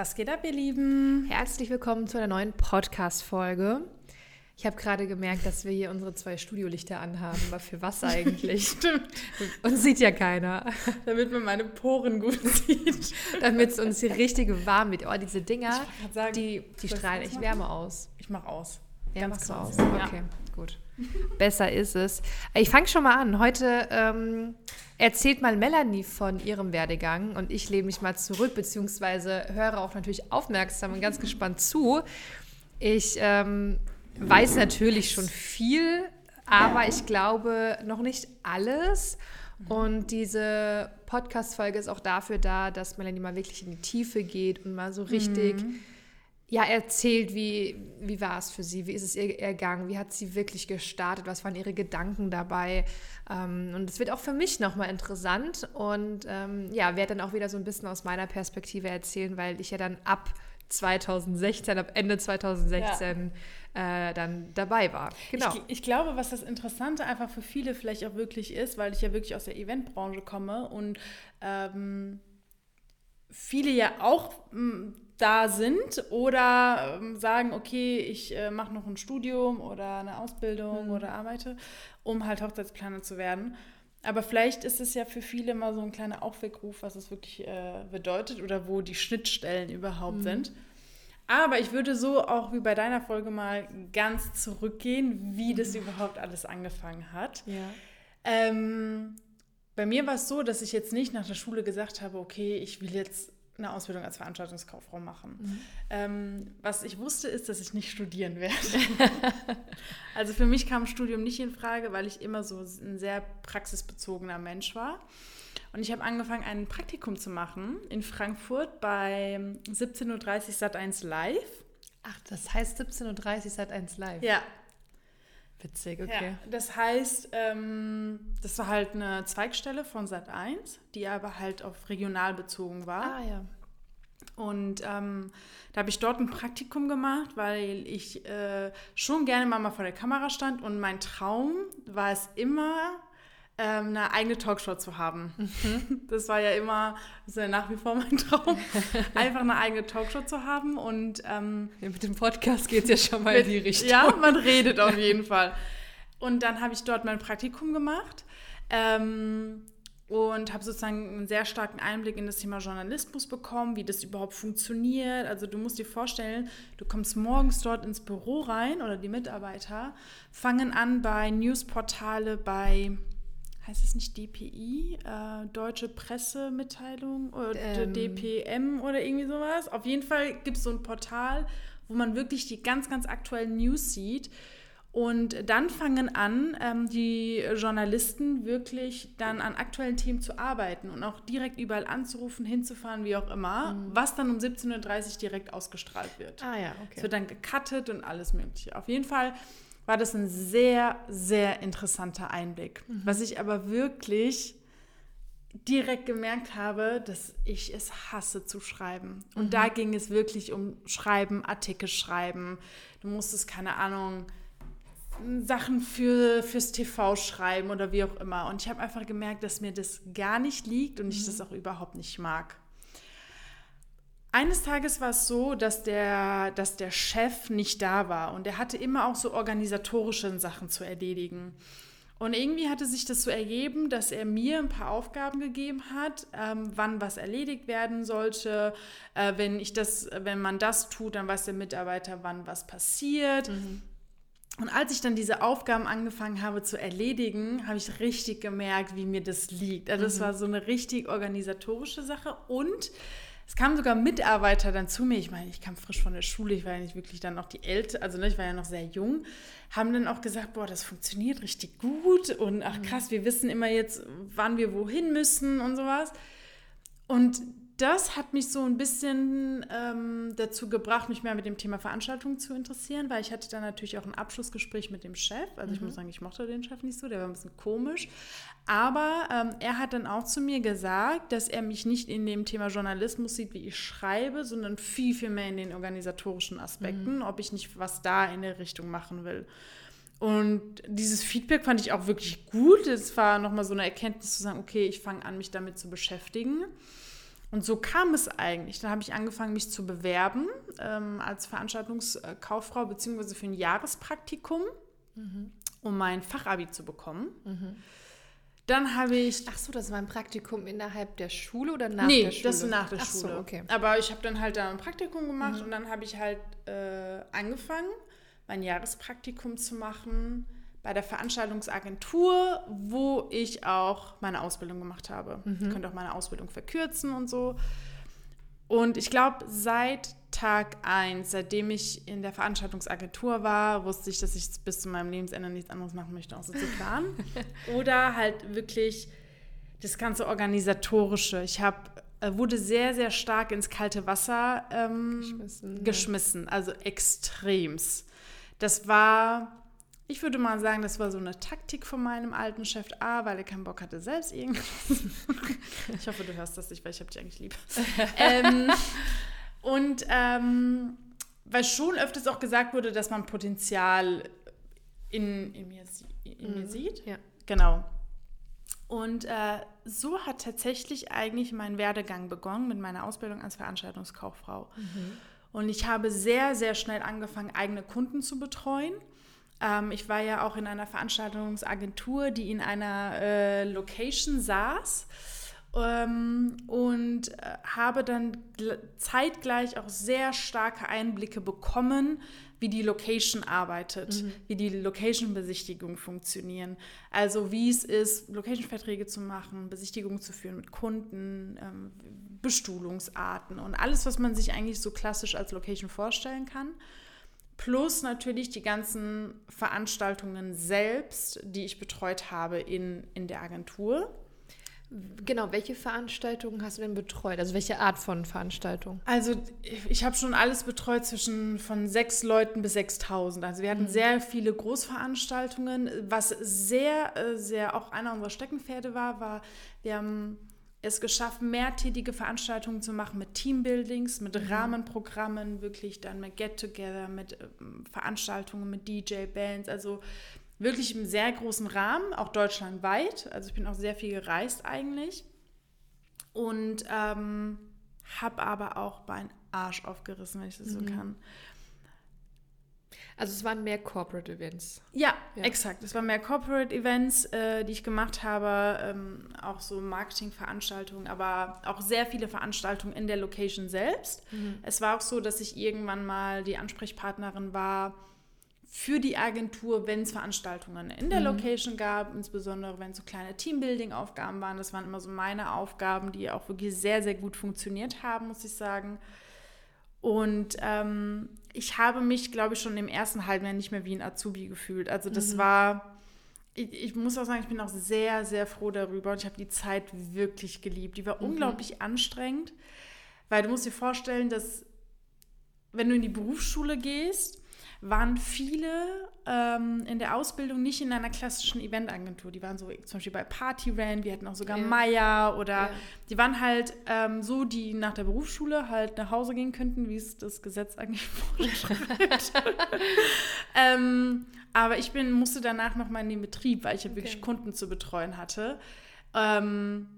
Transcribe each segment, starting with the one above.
Was geht ab, ihr Lieben? Herzlich willkommen zu einer neuen Podcast-Folge. Ich habe gerade gemerkt, dass wir hier unsere zwei Studiolichter anhaben. Aber für was eigentlich? Stimmt. Uns sieht ja keiner. Damit man meine Poren gut sieht. Damit es uns hier richtig warm wird. Oh, diese Dinger, sagen, die, die strahlen echt Wärme aus. Ich mache aus. Ja, machst aus? Okay, ja. gut. Besser ist es. Ich fange schon mal an. Heute ähm, erzählt mal Melanie von ihrem Werdegang und ich lehne mich mal zurück, beziehungsweise höre auch natürlich aufmerksam und ganz gespannt zu. Ich ähm, weiß natürlich schon viel, aber ich glaube noch nicht alles. Und diese Podcast-Folge ist auch dafür da, dass Melanie mal wirklich in die Tiefe geht und mal so richtig. Mhm ja, erzählt, wie, wie war es für sie, wie ist es ihr ergangen, wie hat sie wirklich gestartet, was waren ihre Gedanken dabei. Ähm, und es wird auch für mich nochmal interessant und ähm, ja, werde dann auch wieder so ein bisschen aus meiner Perspektive erzählen, weil ich ja dann ab 2016, ab Ende 2016 ja. äh, dann dabei war. Genau. Ich, ich, glaube, was das Interessante einfach für viele vielleicht auch wirklich ist, weil ich ja wirklich aus der Eventbranche komme und ähm, viele ja auch da sind oder ähm, sagen, okay, ich äh, mache noch ein Studium oder eine Ausbildung mhm. oder arbeite, um halt Hochzeitsplaner zu werden. Aber vielleicht ist es ja für viele mal so ein kleiner Aufweckruf, was es wirklich äh, bedeutet oder wo die Schnittstellen überhaupt mhm. sind. Aber ich würde so auch wie bei deiner Folge mal ganz zurückgehen, wie das mhm. überhaupt alles angefangen hat. Ja. Ähm, bei mir war es so, dass ich jetzt nicht nach der Schule gesagt habe, okay, ich will jetzt eine Ausbildung als Veranstaltungskauffrau machen. Mhm. Ähm, was ich wusste, ist, dass ich nicht studieren werde. also für mich kam Studium nicht in Frage, weil ich immer so ein sehr praxisbezogener Mensch war. Und ich habe angefangen, ein Praktikum zu machen in Frankfurt bei 17.30 Uhr Sat1 Live. Ach, das heißt 17.30 Uhr Sat1 Live? Ja. Witzig, okay. Ja, das heißt, ähm, das war halt eine Zweigstelle von Sat1, die aber halt auf regional bezogen war. Ah, ja. Und ähm, da habe ich dort ein Praktikum gemacht, weil ich äh, schon gerne mal vor der Kamera stand und mein Traum war es immer, ähm, eine eigene Talkshow zu haben. Mhm. Das war ja immer, das ist ja nach wie vor mein Traum, einfach eine eigene Talkshow zu haben. Und ähm, ja, mit dem Podcast geht es ja schon mal mit, in die Richtung. Ja, man redet auf jeden Fall. Und dann habe ich dort mein Praktikum gemacht. Ähm, und habe sozusagen einen sehr starken Einblick in das Thema Journalismus bekommen, wie das überhaupt funktioniert. Also du musst dir vorstellen, du kommst morgens dort ins Büro rein oder die Mitarbeiter fangen an bei Newsportale, bei heißt es nicht DPI, äh, Deutsche Pressemitteilung oder ähm. DPM oder irgendwie sowas. Auf jeden Fall gibt es so ein Portal, wo man wirklich die ganz, ganz aktuellen News sieht. Und dann fangen an, ähm, die Journalisten wirklich dann an aktuellen Themen zu arbeiten und auch direkt überall anzurufen, hinzufahren, wie auch immer, mhm. was dann um 17.30 Uhr direkt ausgestrahlt wird. Ah ja, okay. Es wird dann gecuttet und alles Mögliche. Auf jeden Fall war das ein sehr, sehr interessanter Einblick. Mhm. Was ich aber wirklich direkt gemerkt habe, dass ich es hasse zu schreiben. Und mhm. da ging es wirklich um Schreiben, Artikel schreiben. Du musstest, keine Ahnung, Sachen für, fürs TV schreiben oder wie auch immer. Und ich habe einfach gemerkt, dass mir das gar nicht liegt und mhm. ich das auch überhaupt nicht mag. Eines Tages war es so, dass der, dass der Chef nicht da war und er hatte immer auch so organisatorische Sachen zu erledigen. Und irgendwie hatte sich das so ergeben, dass er mir ein paar Aufgaben gegeben hat, ähm, wann was erledigt werden sollte. Äh, wenn ich das, wenn man das tut, dann weiß der Mitarbeiter, wann was passiert. Mhm. Und als ich dann diese Aufgaben angefangen habe zu erledigen, habe ich richtig gemerkt, wie mir das liegt. Also das mhm. war so eine richtig organisatorische Sache und es kamen sogar Mitarbeiter dann zu mir. Ich meine, ich kam frisch von der Schule, ich war ja nicht wirklich dann noch die Ältere, also ne, ich war ja noch sehr jung, haben dann auch gesagt, boah, das funktioniert richtig gut und ach mhm. krass, wir wissen immer jetzt, wann wir wohin müssen und sowas. Und das hat mich so ein bisschen ähm, dazu gebracht, mich mehr mit dem Thema Veranstaltung zu interessieren, weil ich hatte dann natürlich auch ein Abschlussgespräch mit dem Chef. Also mhm. ich muss sagen, ich mochte den Chef nicht so, der war ein bisschen komisch. Aber ähm, er hat dann auch zu mir gesagt, dass er mich nicht in dem Thema Journalismus sieht, wie ich schreibe, sondern viel, viel mehr in den organisatorischen Aspekten, mhm. ob ich nicht was da in der Richtung machen will. Und dieses Feedback fand ich auch wirklich gut. Es war nochmal so eine Erkenntnis zu sagen, okay, ich fange an, mich damit zu beschäftigen. Und so kam es eigentlich. Dann habe ich angefangen, mich zu bewerben ähm, als Veranstaltungskauffrau beziehungsweise für ein Jahrespraktikum, mhm. um mein Fachabi zu bekommen. Mhm. Dann habe ich. Ach so, das war ein Praktikum innerhalb der Schule oder nach nee, der Schule? Nee, das ist nach der Ach Schule. So, okay. Aber ich habe dann halt da ein Praktikum gemacht mhm. und dann habe ich halt äh, angefangen, mein Jahrespraktikum zu machen bei der Veranstaltungsagentur, wo ich auch meine Ausbildung gemacht habe. Mhm. Ich könnte auch meine Ausbildung verkürzen und so. Und ich glaube, seit Tag 1, seitdem ich in der Veranstaltungsagentur war, wusste ich, dass ich bis zu meinem Lebensende nichts anderes machen möchte, außer zu planen. Oder halt wirklich das ganze Organisatorische. Ich hab, äh, wurde sehr, sehr stark ins kalte Wasser ähm, geschmissen, geschmissen, also extrems. Das war ich würde mal sagen, das war so eine Taktik von meinem alten Chef A, weil er keinen Bock hatte, selbst irgendwas. ich hoffe, du hörst das nicht, weil ich habe dich eigentlich lieb. ähm, und ähm, weil schon öfters auch gesagt wurde, dass man Potenzial in, in, mir, in mhm. mir sieht. Ja. Genau. Und äh, so hat tatsächlich eigentlich mein Werdegang begonnen mit meiner Ausbildung als Veranstaltungskauffrau. Mhm. Und ich habe sehr, sehr schnell angefangen, eigene Kunden zu betreuen. Ähm, ich war ja auch in einer Veranstaltungsagentur, die in einer äh, Location saß. Ähm, und äh, habe dann zeitgleich auch sehr starke Einblicke bekommen, wie die Location arbeitet, mhm. wie die Location-Besichtigungen funktionieren. Also wie es ist, Location-Verträge zu machen, Besichtigungen zu führen mit Kunden, ähm, Bestuhlungsarten und alles, was man sich eigentlich so klassisch als Location vorstellen kann. Plus natürlich die ganzen Veranstaltungen selbst, die ich betreut habe in, in der Agentur. Genau, welche Veranstaltungen hast du denn betreut? Also welche Art von Veranstaltung? Also ich habe schon alles betreut zwischen von sechs Leuten bis 6000. Also wir hatten mhm. sehr viele Großveranstaltungen. Was sehr, äh, sehr auch einer unserer Steckenpferde war, war, wir haben es geschafft, mehrtätige Veranstaltungen zu machen mit Teambuildings, mit mhm. Rahmenprogrammen, wirklich dann mit Get-Together, mit ähm, Veranstaltungen, mit DJ-Bands, also wirklich im sehr großen Rahmen, auch deutschlandweit. Also ich bin auch sehr viel gereist eigentlich und ähm, habe aber auch meinen Arsch aufgerissen, wenn ich das mhm. so kann. Also es waren mehr Corporate Events. Ja, ja. exakt. Es waren mehr Corporate Events, äh, die ich gemacht habe, ähm, auch so Marketingveranstaltungen, aber auch sehr viele Veranstaltungen in der Location selbst. Mhm. Es war auch so, dass ich irgendwann mal die Ansprechpartnerin war für die Agentur, wenn es Veranstaltungen in der mhm. Location gab, insbesondere wenn so kleine Teambuilding-Aufgaben waren. Das waren immer so meine Aufgaben, die auch wirklich sehr, sehr gut funktioniert haben, muss ich sagen. Und ähm, ich habe mich, glaube ich, schon im ersten halben Jahr nicht mehr wie ein Azubi gefühlt. Also das mhm. war, ich, ich, muss auch sagen, ich bin auch sehr, sehr froh darüber und ich habe die Zeit wirklich geliebt. Die war mhm. unglaublich anstrengend, weil du musst dir vorstellen, dass wenn du in die Berufsschule gehst, waren viele ähm, in der Ausbildung nicht in einer klassischen Eventagentur. Die waren so zum Beispiel bei Party Rand, wir hatten auch sogar ja. Meier oder ja. die waren halt ähm, so, die nach der Berufsschule halt nach Hause gehen könnten, wie es das Gesetz eigentlich vorschreibt. ähm, aber ich bin, musste danach nochmal in den Betrieb, weil ich ja okay. wirklich Kunden zu betreuen hatte. Ähm,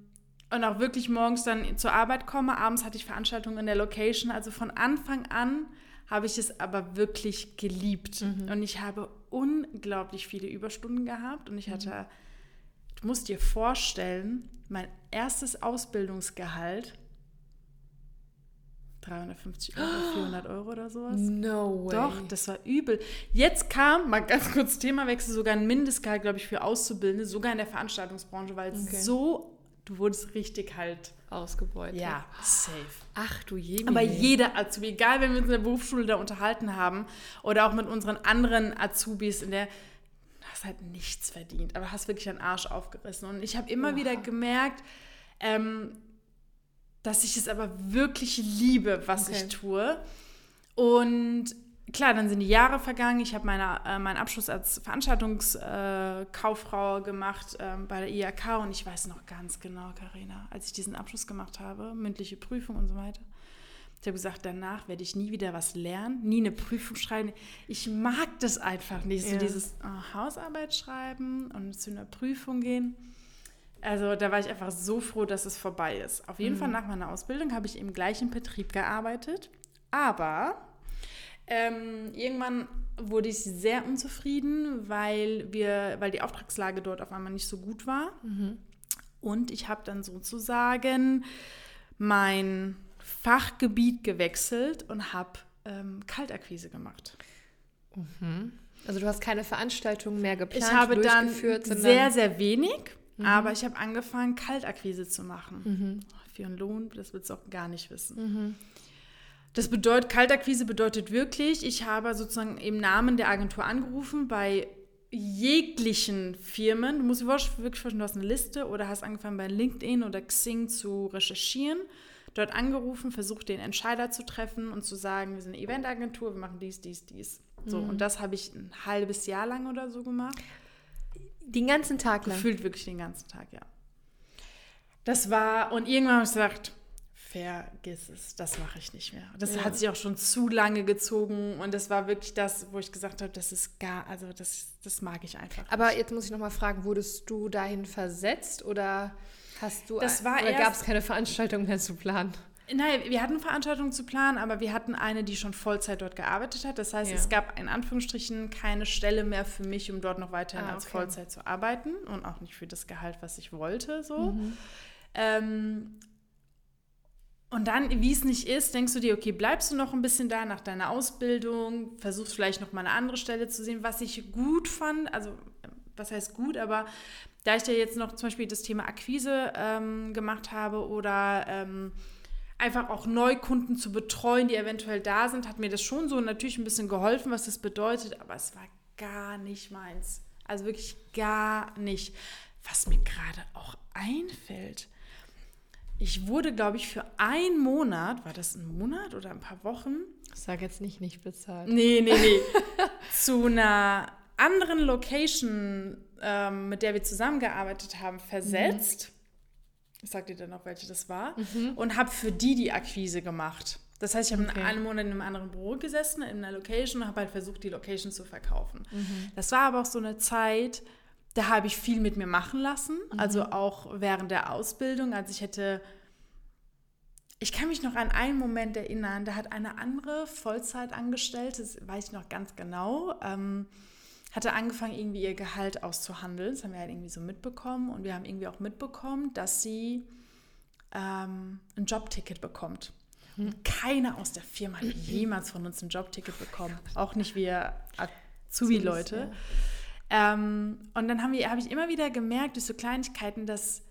und auch wirklich morgens dann zur Arbeit komme. Abends hatte ich Veranstaltungen in der Location. Also von Anfang an habe ich es aber wirklich geliebt. Mhm. Und ich habe unglaublich viele Überstunden gehabt und ich hatte, mhm. du musst dir vorstellen, mein erstes Ausbildungsgehalt 350 Euro, 400 Euro oder sowas. No way. Doch, das war übel. Jetzt kam, mal ganz kurz Themawechsel, sogar ein Mindestgehalt, glaube ich, für Auszubildende, sogar in der Veranstaltungsbranche, weil es okay. so, du wurdest richtig halt ausgebeutet. Ja, safe. Ach du je. Aber jeder Azubi, egal wenn wir uns in der Berufsschule da unterhalten haben oder auch mit unseren anderen Azubis in der hast halt nichts verdient, aber hast wirklich einen Arsch aufgerissen. Und ich habe immer Oha. wieder gemerkt, ähm, dass ich es aber wirklich liebe, was okay. ich tue. Und klar, dann sind die Jahre vergangen. Ich habe äh, meinen Abschluss als Veranstaltungskauffrau äh, gemacht äh, bei der IHK und ich weiß noch ganz genau, Karina, als ich diesen Abschluss gemacht habe, mündliche Prüfung und so weiter. Ich habe gesagt, danach werde ich nie wieder was lernen, nie eine Prüfung schreiben. Ich mag das einfach nicht, so ja. dieses oh, Hausarbeit schreiben und zu einer Prüfung gehen. Also da war ich einfach so froh, dass es vorbei ist. Auf jeden Mhm. Fall nach meiner Ausbildung habe ich im gleichen Betrieb gearbeitet. Aber ähm, irgendwann wurde ich sehr unzufrieden, weil, wir, weil die Auftragslage dort auf einmal nicht so gut war. Mhm. Und ich habe dann sozusagen mein Fachgebiet gewechselt und habe ähm, Kaltakquise gemacht. Also du hast keine Veranstaltungen mehr geplant, Ich habe dann durchgeführt, sondern sehr, sehr wenig, aber ich habe angefangen, Kaltakquise zu machen. Mhm. Für einen Lohn, das willst du auch gar nicht wissen. Das bedeutet, Kaltakquise bedeutet wirklich, ich habe sozusagen im Namen der Agentur angerufen bei jeglichen Firmen. Du musst dir wirklich vorstellen, du hast eine Liste oder hast angefangen bei LinkedIn oder Xing zu recherchieren. Dort angerufen, versucht den Entscheider zu treffen und zu sagen, wir sind eine Eventagentur, wir machen dies, dies, dies. So, und das habe ich ein halbes Jahr lang oder so gemacht. den ganzen Tag lang. Gefühlt wirklich den ganzen Tag, ja. Das war, und irgendwann habe ich gesagt, vergiss es, das mache ich nicht mehr. Das Ja. hat sich auch schon zu lange gezogen und das war wirklich das, wo ich gesagt habe, das ist gar, also das, das mag ich einfach. Aber jetzt muss ich noch mal fragen, wurdest du dahin versetzt oder hast du Das war oder gab es keine Veranstaltung mehr zu planen? Nein, wir hatten Veranstaltungen zu planen, aber wir hatten eine, die schon Vollzeit dort gearbeitet hat. Das heißt, Ja. es gab in Anführungsstrichen keine Stelle mehr für mich, um dort noch weiterhin Ah, als okay. Vollzeit zu arbeiten und auch nicht für das Gehalt, was ich wollte. So. Mhm. Ähm, und dann, wie es nicht ist, denkst du dir, okay, bleibst du noch ein bisschen da nach deiner Ausbildung, versuchst vielleicht noch mal eine andere Stelle zu sehen, was ich gut fand, also was heißt gut, aber da ich ja jetzt noch zum Beispiel das Thema Akquise ähm, gemacht habe oder ähm, einfach auch Neukunden zu betreuen, die eventuell da sind, hat mir das schon so natürlich ein bisschen geholfen, was das bedeutet, aber es war gar nicht meins. Also wirklich gar nicht. Was mir gerade auch einfällt, ich wurde, glaube ich, für einen Monat, war das ein Monat oder ein paar Wochen? Sag jetzt nicht nicht bezahlt. Nee, nee, nee. zu einer anderen Location, ähm, mit der wir zusammengearbeitet haben, versetzt. Ich sag dir dann noch, welche das war. Und habe für die die Akquise gemacht. Das heißt, ich habe Okay. einen Monat in einem anderen Büro gesessen, in einer Location und habe halt versucht, die Location zu verkaufen. Das war aber auch so eine Zeit, da habe ich viel mit mir machen lassen. Also auch während der Ausbildung. Also ich hätte ich kann mich noch an einen Moment erinnern, da hat eine andere Vollzeitangestellte, das weiß ich noch ganz genau, ähm, hatte angefangen, irgendwie ihr Gehalt auszuhandeln. Das haben wir halt irgendwie so mitbekommen. Und wir haben irgendwie auch mitbekommen, dass sie ähm, ein Jobticket bekommt. Und keiner aus der Firma hat jemals von uns ein Jobticket bekommen. Auch nicht wir Azubi-Leute. Ähm, und dann habe hab ich immer wieder gemerkt, durch so Kleinigkeiten, dass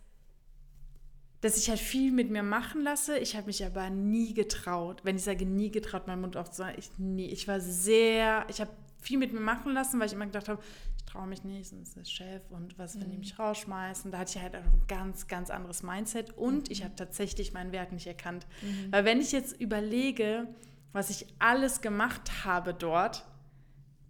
dass ich halt viel mit mir machen lasse. Ich habe mich aber nie getraut. Wenn ich sage nie getraut, meinen Mund aufzumachen, ich nie. Ich war sehr, ich habe viel mit mir machen lassen, weil ich immer gedacht habe, ich traue mich nicht, sonst ist der Chef und was, wenn die mich rausschmeißen. Da hatte ich halt einfach ein ganz, ganz anderes Mindset und ich habe tatsächlich meinen Wert nicht erkannt. Weil wenn ich jetzt überlege, was ich alles gemacht habe dort,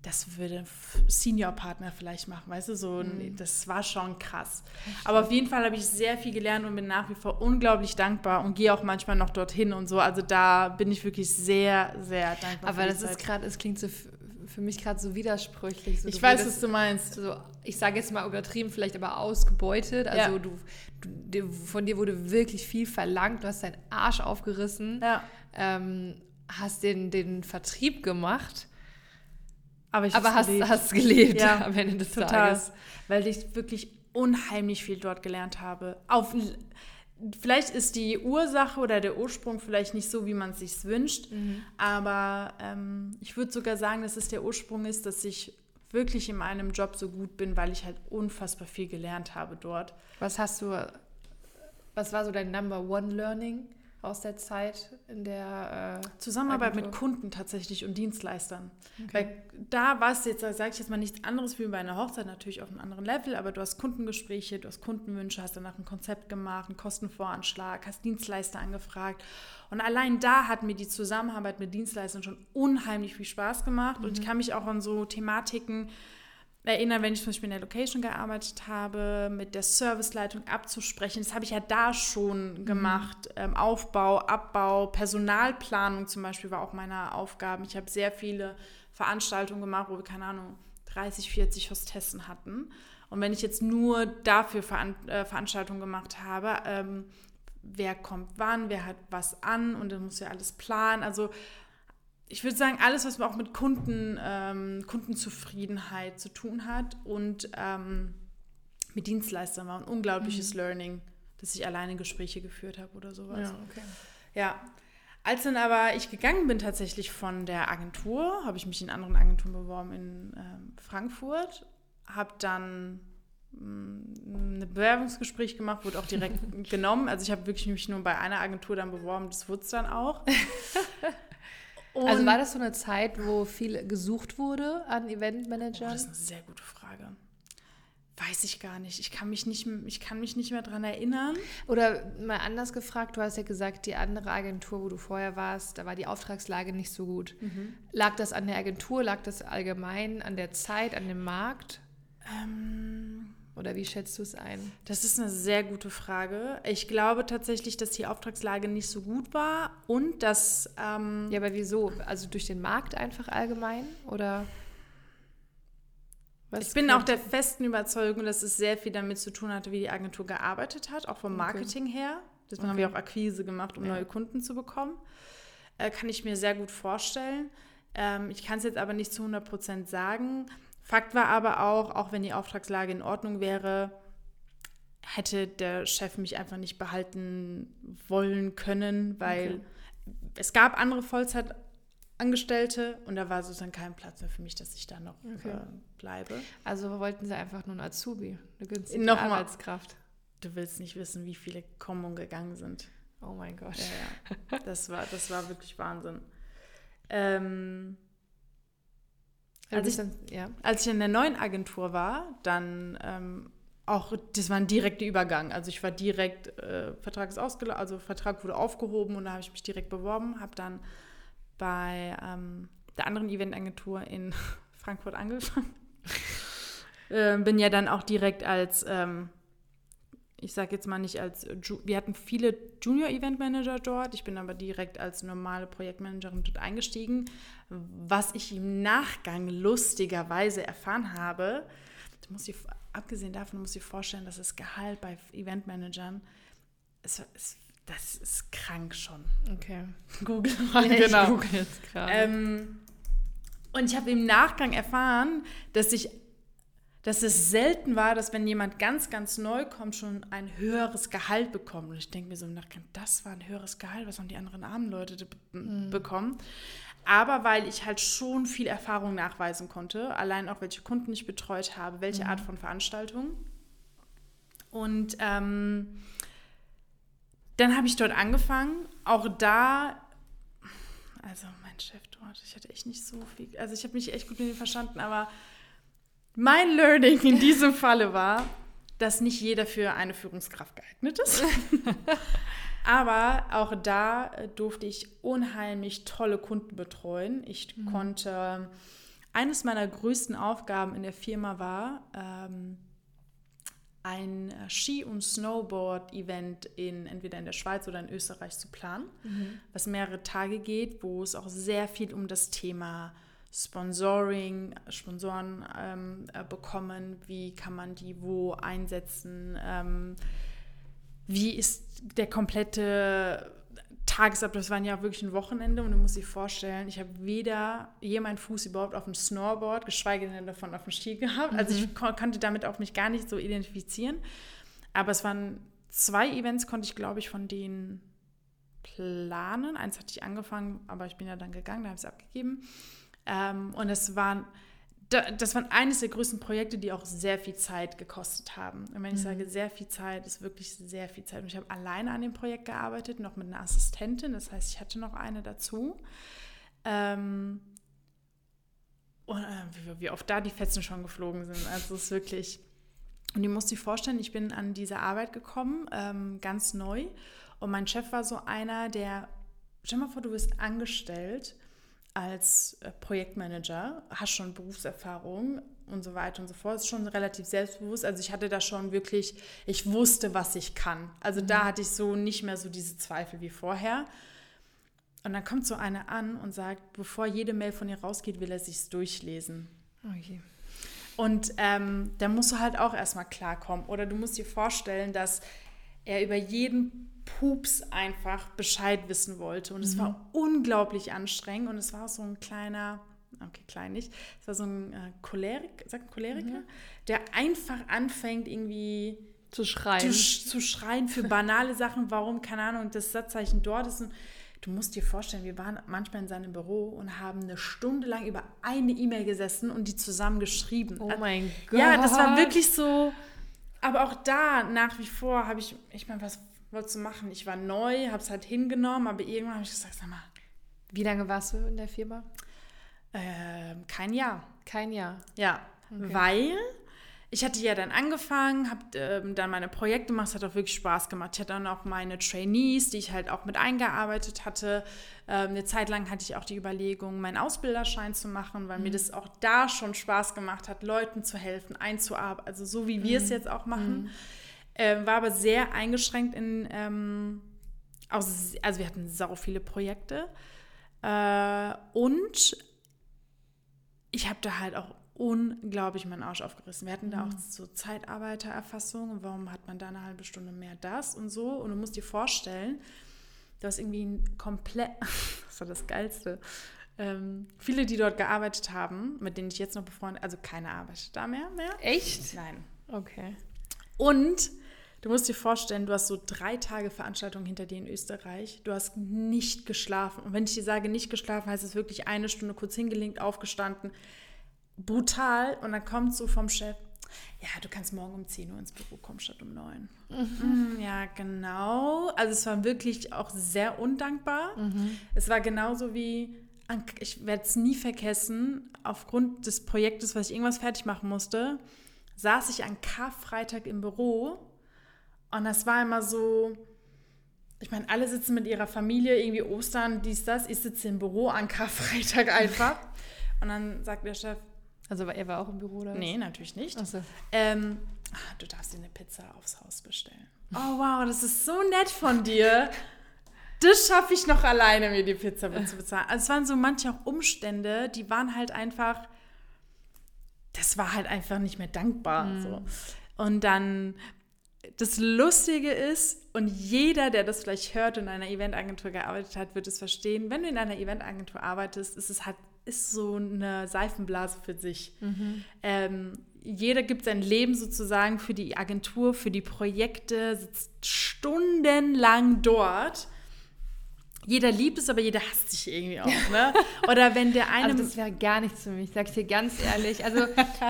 das würde ein Senior-Partner vielleicht machen, weißt du, so, ein- das war schon krass. Aber auf jeden Fall habe ich sehr viel gelernt und bin nach wie vor unglaublich dankbar und gehe auch manchmal noch dorthin und so. Also da bin ich wirklich sehr, sehr dankbar. Aber das ist gerade, es klingt so für mich gerade so widersprüchlich. So, Ich weiß, was du meinst. so, ich sage jetzt mal übertrieben, vielleicht aber ausgebeutet. Also Ja. du, du, von dir wurde wirklich viel verlangt, du hast deinen Arsch aufgerissen, Ja. ähm, hast den, den Vertrieb gemacht, Aber, ich aber hast, geliebt. hast gelebt Ja, am Ende des Total. Tages. Weil ich wirklich unheimlich viel dort gelernt habe. Auf, vielleicht ist die Ursache oder der Ursprung vielleicht nicht so, wie man es sich wünscht. Aber ähm, ich würde sogar sagen, dass es der Ursprung ist, dass ich wirklich in meinem Job so gut bin, weil ich halt unfassbar viel gelernt habe dort. Was hast du, was war so dein Number One Learning aus der Zeit in der äh, Zusammenarbeit mit Agentur. Kunden tatsächlich und Dienstleistern. Weil da war es jetzt, sage ich jetzt mal, nichts anderes wie bei einer Hochzeit, natürlich auf einem anderen Level, aber du hast Kundengespräche, du hast Kundenwünsche, hast danach ein Konzept gemacht, einen Kostenvoranschlag, hast Dienstleister angefragt. Und allein da hat mir die Zusammenarbeit mit Dienstleistern schon unheimlich viel Spaß gemacht. Und ich kann mich auch an so Thematiken erinnern, wenn ich zum Beispiel in der Location gearbeitet habe, mit der Serviceleitung abzusprechen. Das habe ich ja da schon gemacht. Ähm, Aufbau, Abbau, Personalplanung zum Beispiel war auch meine Aufgaben. Ich habe sehr viele Veranstaltungen gemacht, wo wir, keine Ahnung, 30, 40 Hostessen hatten. Und wenn ich jetzt nur dafür Veran äh, Veranstaltungen gemacht habe, ähm, wer kommt wann, wer hat was an und dann muss ja alles planen. Also ich würde sagen, alles, was auch mit Kunden, ähm, Kundenzufriedenheit zu tun hat und ähm, mit Dienstleistern war ein unglaubliches mhm. Learning, dass ich alleine Gespräche geführt habe oder sowas. Ja, okay. Ja. Als dann aber ich gegangen bin tatsächlich von der Agentur, habe ich mich in anderen Agenturen beworben in ähm, Frankfurt, habe dann ein Bewerbungsgespräch gemacht, wurde auch direkt genommen. Also ich habe wirklich mich nur bei einer Agentur dann beworben, das wurde es dann auch. also war das so eine Zeit, wo viel gesucht wurde an Eventmanagern? Oh, das ist eine sehr gute Frage. Weiß ich gar nicht. Ich kann mich nicht, ich kann mich nicht mehr daran erinnern. Oder mal anders gefragt, du hast ja gesagt, die andere Agentur, wo du vorher warst, da war die Auftragslage nicht so gut. Mhm. Lag das an der Agentur, lag das allgemein an der Zeit, an dem Markt? Ähm, oder wie schätzt du es ein? Das ist eine sehr gute Frage. Ich glaube tatsächlich, dass die Auftragslage nicht so gut war und dass. Ähm ja, aber wieso? Also durch den Markt einfach allgemein? Oder. Was ich bin auch der festen Überzeugung, dass es sehr viel damit zu tun hatte, wie die Agentur gearbeitet hat, auch vom Marketing okay. her. Deswegen okay. haben wir auch Akquise gemacht, um ja. neue Kunden zu bekommen. Äh, kann ich mir sehr gut vorstellen. Ähm, ich kann es jetzt aber nicht zu 100 Prozent sagen. Fakt war aber auch, auch wenn die Auftragslage in Ordnung wäre, hätte der Chef mich einfach nicht behalten wollen können, weil okay. es gab andere Vollzeitangestellte und da war sozusagen kein Platz mehr für mich, dass ich da noch okay. äh, bleibe. Also wollten sie einfach nur ein Azubi, eine günstige noch Arbeitskraft. du willst nicht wissen, wie viele kommen und gegangen sind. Oh mein Gott. Ja, ja. Das, war, das war wirklich Wahnsinn. Ähm, als ich, dann, ja. als ich in der neuen Agentur war, dann ähm, auch, das war ein direkter Übergang. Also ich war direkt, äh, Vertrag ist ausgelaufen, also Vertrag wurde aufgehoben und da habe ich mich direkt beworben, habe dann bei ähm, der anderen Eventagentur in Frankfurt angefangen. äh, bin ja dann auch direkt als ähm, ich sage jetzt mal nicht als, wir hatten viele Junior-Event-Manager dort, ich bin aber direkt als normale Projektmanagerin dort eingestiegen. Was ich im Nachgang lustigerweise erfahren habe, musst dir, abgesehen davon du dir vorstellen, dass das Gehalt bei Eventmanagern, es, es, das ist krank schon. Okay. Google mal, ja, genau. Google jetzt gerade. Ähm, und ich habe im Nachgang erfahren, dass ich dass es selten war, dass wenn jemand ganz, ganz neu kommt, schon ein höheres Gehalt bekommt. Und ich denke mir so im Nachgang, das war ein höheres Gehalt, was haben die anderen armen Leute mhm. bekommen. Aber weil ich halt schon viel Erfahrung nachweisen konnte, allein auch welche Kunden ich betreut habe, welche mhm. Art von Veranstaltung. Und ähm, dann habe ich dort angefangen. Auch da, also mein Chef dort, ich hatte echt nicht so viel, also ich habe mich echt gut mit ihm verstanden, aber mein Learning in diesem Falle war, dass nicht jeder für eine Führungskraft geeignet ist. Aber auch da äh, durfte ich unheimlich tolle Kunden betreuen. Ich mhm. konnte, eines meiner größten Aufgaben in der Firma war, ähm, ein Ski- und Snowboard-Event in entweder in der Schweiz oder in Österreich zu planen, mhm. was mehrere Tage geht, wo es auch sehr viel um das Thema Sponsoring, Sponsoren ähm, äh, bekommen, wie kann man die wo einsetzen, ähm, wie ist der komplette Tagesablauf, das waren ja wirklich ein Wochenende und du musst dir vorstellen, ich habe weder je meinen Fuß überhaupt auf dem Snowboard, geschweige denn davon auf dem Ski gehabt. Also ich mhm. kon konnte damit auch mich gar nicht so identifizieren. Aber es waren zwei Events, konnte ich, glaube ich, von denen planen. Eins hatte ich angefangen, aber ich bin ja dann gegangen, da habe ich es abgegeben. Ähm, und es waren, das waren eines der größten Projekte, die auch sehr viel Zeit gekostet haben. Und wenn ich mhm. sage sehr viel Zeit, ist wirklich sehr viel Zeit. Und ich habe alleine an dem Projekt gearbeitet, noch mit einer Assistentin. Das heißt, ich hatte noch eine dazu. Ähm, und äh, wie, oft da die Fetzen schon geflogen sind. Also es ist wirklich. Und ihr müsst euch vorstellen, ich bin an diese Arbeit gekommen, ähm, ganz neu. Und mein Chef war so einer, der, stell dir mal vor, du wirst angestellt als äh, Projektmanager, hast schon Berufserfahrung und so weiter und so fort, ist schon relativ selbstbewusst. Also ich hatte da schon wirklich, ich wusste, was ich kann. Also mhm. da hatte ich so nicht mehr so diese Zweifel wie vorher. Und dann kommt so eine an und sagt, bevor jede Mail von ihr rausgeht, will er sich's durchlesen. Okay. Und ähm, da musst du halt auch erstmal klarkommen. Oder du musst dir vorstellen, dass er über jeden Pups einfach Bescheid wissen wollte. Und es war Mhm. unglaublich anstrengend. Und es war so ein kleiner, okay, klein nicht, es war so ein äh, Cholerik, sagt Choleriker, Mhm. der einfach anfängt, irgendwie Zu schreien. zu, zu schreien für banale Sachen, warum, keine Ahnung, das Satzzeichen dort ist. Und du musst dir vorstellen, wir waren manchmal in seinem Büro und haben eine Stunde lang über eine E-Mail gesessen und die zusammen geschrieben. Oh mein Gott. Ja, das war wirklich so. Aber auch da nach wie vor habe ich, ich meine, was wolltest du machen? Ich war neu, habe es halt hingenommen, aber irgendwann habe ich gesagt, sag mal, Wie lange warst du in der Firma? ähm, kein Jahr. Kein Jahr. Ja, Okay. weil ich hatte ja dann angefangen, habe ähm, dann meine Projekte gemacht, es hat auch wirklich Spaß gemacht. Ich hatte dann auch meine Trainees, die ich halt auch mit eingearbeitet hatte. Ähm, eine Zeit lang hatte ich auch die Überlegung, meinen Ausbilderschein zu machen, weil mir das auch da schon Spaß gemacht hat, Leuten zu helfen, einzuarbeiten, also so wie wir es jetzt auch machen. Ähm, war aber sehr eingeschränkt in, ähm, aus, also wir hatten sau viele Projekte. Äh, und ich habe da halt auch unglaublich meinen Arsch aufgerissen. Wir hatten da auch so Zeitarbeitererfassung. Warum hat man da eine halbe Stunde mehr das und so? Und du musst dir vorstellen, du hast irgendwie ein komplett, das war das Geilste. Ähm, viele, die dort gearbeitet haben, mit denen ich jetzt noch befreundet, also keine arbeitet da mehr, mehr. Echt? Nein. Okay. Und du musst dir vorstellen, du hast so drei Tage Veranstaltungen hinter dir in Österreich. Du hast nicht geschlafen. Und wenn ich dir sage, nicht geschlafen, heißt es wirklich eine Stunde kurz hingelegt, aufgestanden. Brutal. Und dann kommt so vom Chef, ja, du kannst morgen um 10 Uhr ins Büro kommen statt um 9. Mm, Ja, genau. Also es war wirklich auch sehr undankbar. Es war genauso wie, ich werde es nie vergessen, aufgrund des Projektes, was ich irgendwas fertig machen musste, saß ich an Karfreitag im Büro und das war immer so, ich meine, alle sitzen mit ihrer Familie, irgendwie Ostern, dies, das. Ich sitze im Büro an Karfreitag einfach. Und dann sagt der Chef, Also er war auch im Büro oder was? nee, natürlich nicht. Achso. Ähm, ah, du darfst dir eine Pizza aufs Haus bestellen. Oh wow, das ist so nett von dir. Das schaffe ich noch alleine, mir die Pizza zu bezahlen. Also es waren so manche auch Umstände, die waren halt einfach, das war halt einfach nicht mehr dankbar. So. Und dann, das Lustige ist, und jeder, der das vielleicht hört und in einer Eventagentur gearbeitet hat, wird es verstehen, wenn du in einer Eventagentur arbeitest, ist es halt ist so eine Seifenblase für sich. Ähm, jeder gibt sein Leben sozusagen für die Agentur, für die Projekte, sitzt stundenlang dort. Jeder liebt es, aber jeder hasst sich irgendwie auch. Ne? Oder wenn der eine. Also das wäre gar nichts für mich, sag ich dir ganz ehrlich. Also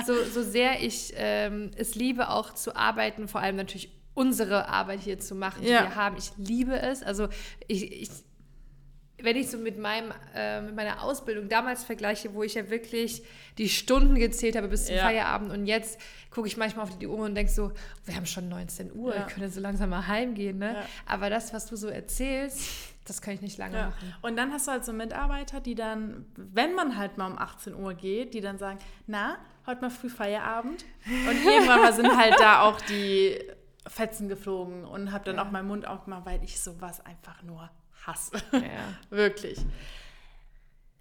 so, so sehr ich ähm, es liebe, auch zu arbeiten, vor allem natürlich unsere Arbeit hier zu machen, die Ja. wir haben. Ich liebe es. Also ich, ich wenn ich so mit, meinem, äh, mit meiner Ausbildung damals vergleiche, wo ich ja wirklich die Stunden gezählt habe bis zum Ja. Feierabend und jetzt gucke ich manchmal auf die Uhr und denke so, wir haben schon 19 Uhr, Ja. ich könnte so langsam mal heimgehen. Ne? Ja. Aber das, was du so erzählst, das kann ich nicht lange Ja. machen. Und dann hast du halt so Mitarbeiter, die dann, wenn man halt mal um 18 Uhr geht, die dann sagen, na, heute mal früh Feierabend. Und irgendwann mal sind halt da auch die Fetzen geflogen und habe dann Ja. auch meinen Mund aufgemacht, weil ich sowas einfach nur hasse. Ja. Wirklich.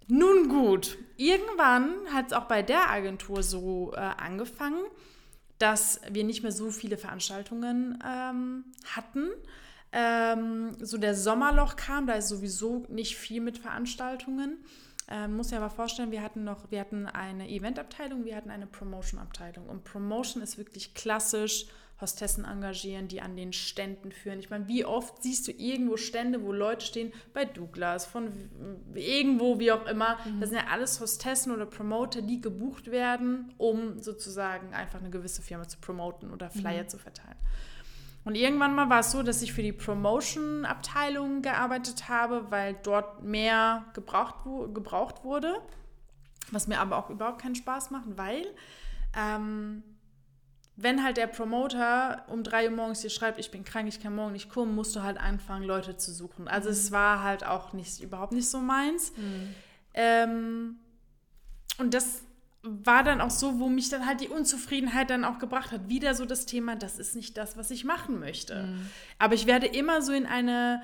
Nun gut, irgendwann hat es auch bei der Agentur so äh, angefangen, dass wir nicht mehr so viele Veranstaltungen ähm, hatten. Ähm, so der Sommerloch kam, da ist sowieso nicht viel mit Veranstaltungen. Ähm, muss ja aber vorstellen, wir hatten noch, wir hatten eine Eventabteilung, wir hatten eine Promotion-Abteilung. Und Promotion ist wirklich klassisch, Hostessen engagieren, die an den Ständen führen. Ich meine, wie oft siehst du irgendwo Stände, wo Leute stehen, bei Douglas, von irgendwo, wie auch immer. Das sind ja alles Hostessen oder Promoter, die gebucht werden, um sozusagen einfach eine gewisse Firma zu promoten oder Flyer zu verteilen. Und irgendwann mal war es so, dass ich für die Promotion-Abteilung gearbeitet habe, weil dort mehr gebraucht, gebraucht wurde. Was mir aber auch überhaupt keinen Spaß macht, weil ähm, wenn halt der Promoter um drei Uhr morgens dir schreibt, ich bin krank, ich kann morgen nicht kommen, musst du halt anfangen, Leute zu suchen. Also es war halt auch nicht, überhaupt nicht so meins. Ähm, und das war dann auch so, wo mich dann halt die Unzufriedenheit dann auch gebracht hat. Wieder so das Thema, das ist nicht das, was ich machen möchte. Aber ich werde immer so in eine,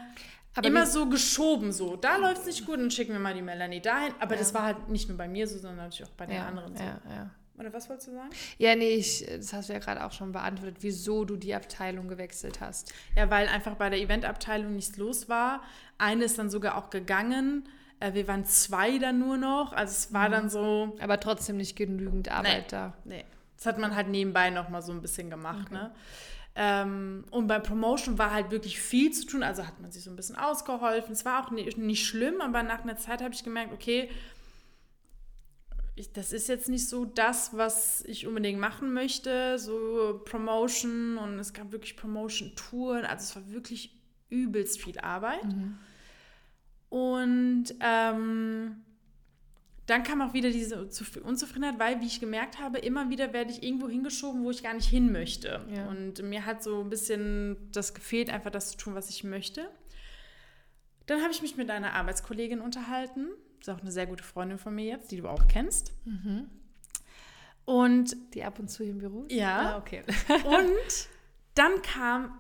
Aber immer so geschoben, so, da läuft es nicht gut, dann schicken wir mal die Melanie dahin. Aber Ja. das war halt nicht nur bei mir so, sondern natürlich auch bei den anderen so. Ja, ja. Oder was wolltest du sagen? Ja, nee, ich, das hast du ja gerade auch schon beantwortet, wieso du die Abteilung gewechselt hast. Ja, weil einfach bei der Eventabteilung nichts los war. Eine ist dann sogar auch gegangen. Äh, wir waren zwei dann nur noch. Also es war mhm. dann so. Aber trotzdem nicht genügend Arbeit nee, da. Nee. Das hat man halt nebenbei noch mal so ein bisschen gemacht. Okay. Ne? Ähm, und bei Promotion war halt wirklich viel zu tun. Also hat man sich so ein bisschen ausgeholfen. Es war auch nicht, nicht schlimm, aber nach einer Zeit habe ich gemerkt, okay, ich, das ist jetzt nicht so das, was ich unbedingt machen möchte, so Promotion und es gab wirklich Promotion-Touren, also es war wirklich übelst viel Arbeit. Mhm. Und ähm, dann kam auch wieder diese Unzufriedenheit, weil, wie ich gemerkt habe, immer wieder werde ich irgendwo hingeschoben, wo ich gar nicht hin möchte. Ja. Und mir hat so ein bisschen das gefehlt, einfach das zu tun, was ich möchte. Dann habe ich mich mit einer Arbeitskollegin unterhalten ist auch eine sehr gute Freundin von mir jetzt, die du auch kennst. Mhm. Und die ab und zu im Büro? Ja. Ah, okay. und dann kam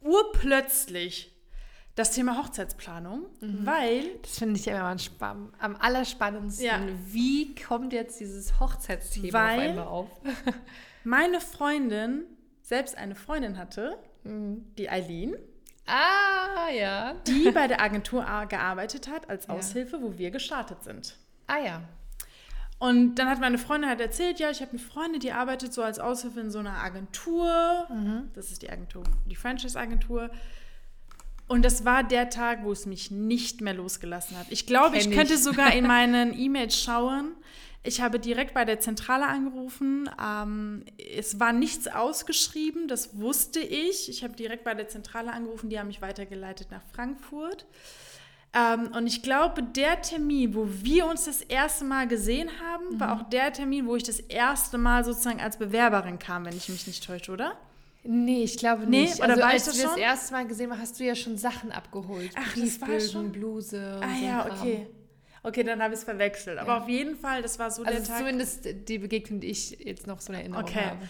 urplötzlich das Thema Hochzeitsplanung, mhm. weil. Das finde ich immer am, am allerspannendsten. Ja. Wie kommt jetzt dieses Hochzeitsthema weil auf einmal auf? meine Freundin selbst eine Freundin hatte, mhm. die Eileen. Ah, ja. Die bei der Agentur gearbeitet hat als Aushilfe, ja. wo wir gestartet sind. Ah, ja. Und dann hat meine Freundin halt erzählt, ja, ich habe eine Freundin, die arbeitet so als Aushilfe in so einer Agentur. Mhm. Das ist die Agentur, die Franchise-Agentur. Und das war der Tag, wo es mich nicht mehr losgelassen hat. Ich glaube, ich könnte sogar in meinen E-Mails schauen. Ich habe direkt bei der Zentrale angerufen. Ähm, es war nichts ausgeschrieben, das wusste ich. Ich habe direkt bei der Zentrale angerufen, die haben mich weitergeleitet nach Frankfurt. Ähm, und ich glaube, der Termin, wo wir uns das erste Mal gesehen haben, mhm. war auch der Termin, wo ich das erste Mal sozusagen als Bewerberin kam, wenn ich mich nicht täusche, oder? Nee, ich glaube nicht. Nee, oder also, war als ich das wir schon? das erste Mal gesehen haben, hast du ja schon Sachen abgeholt. Ach, das war schon Bluse. Und ah so ja, okay. Okay, dann habe ich es verwechselt. Aber ja. auf jeden Fall, das war so also der Tag. Zumindest die Begegnung, die ich jetzt noch so in Erinnerung okay. habe.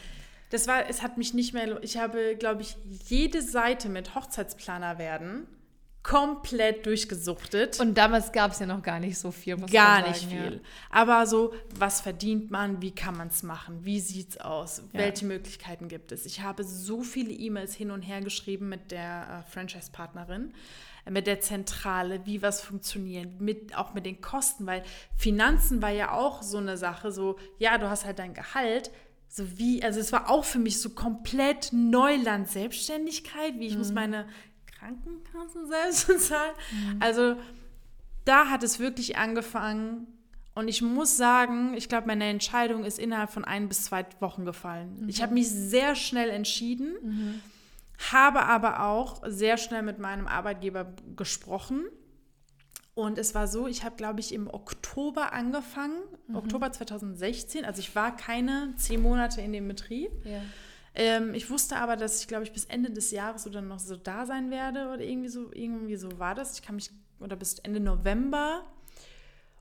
Das war, es hat mich nicht mehr. Ich habe, glaube ich, jede Seite mit Hochzeitsplaner werden komplett durchgesuchtet. Und damals gab es ja noch gar nicht so viel. Gar sagen, nicht viel. Ja. Aber so, was verdient man? Wie kann man es machen? Wie sieht es aus? Ja. Welche Möglichkeiten gibt es? Ich habe so viele E-Mails hin und her geschrieben mit der äh, Franchise-Partnerin mit der Zentrale, wie was funktioniert, mit, auch mit den Kosten, weil Finanzen war ja auch so eine Sache, so, ja, du hast halt dein Gehalt, so wie, also es war auch für mich so komplett Neuland, Selbstständigkeit, wie ich mhm. muss meine Krankenkassen selbst bezahlen. Mhm. Also da hat es wirklich angefangen, und ich muss sagen, ich glaube, meine Entscheidung ist innerhalb von ein bis zwei Wochen gefallen. Mhm. Ich habe mich sehr schnell entschieden. Habe aber auch sehr schnell mit meinem Arbeitgeber gesprochen. Und es war so, ich habe, glaube ich, im Oktober angefangen, mhm. Oktober 2016. Also ich war keine zehn Monate in dem Betrieb. Ja. Ähm, ich wusste aber, dass ich, glaube ich, bis Ende des Jahres oder noch so da sein werde oder irgendwie so, irgendwie so war das. Ich kann mich, oder bis Ende November.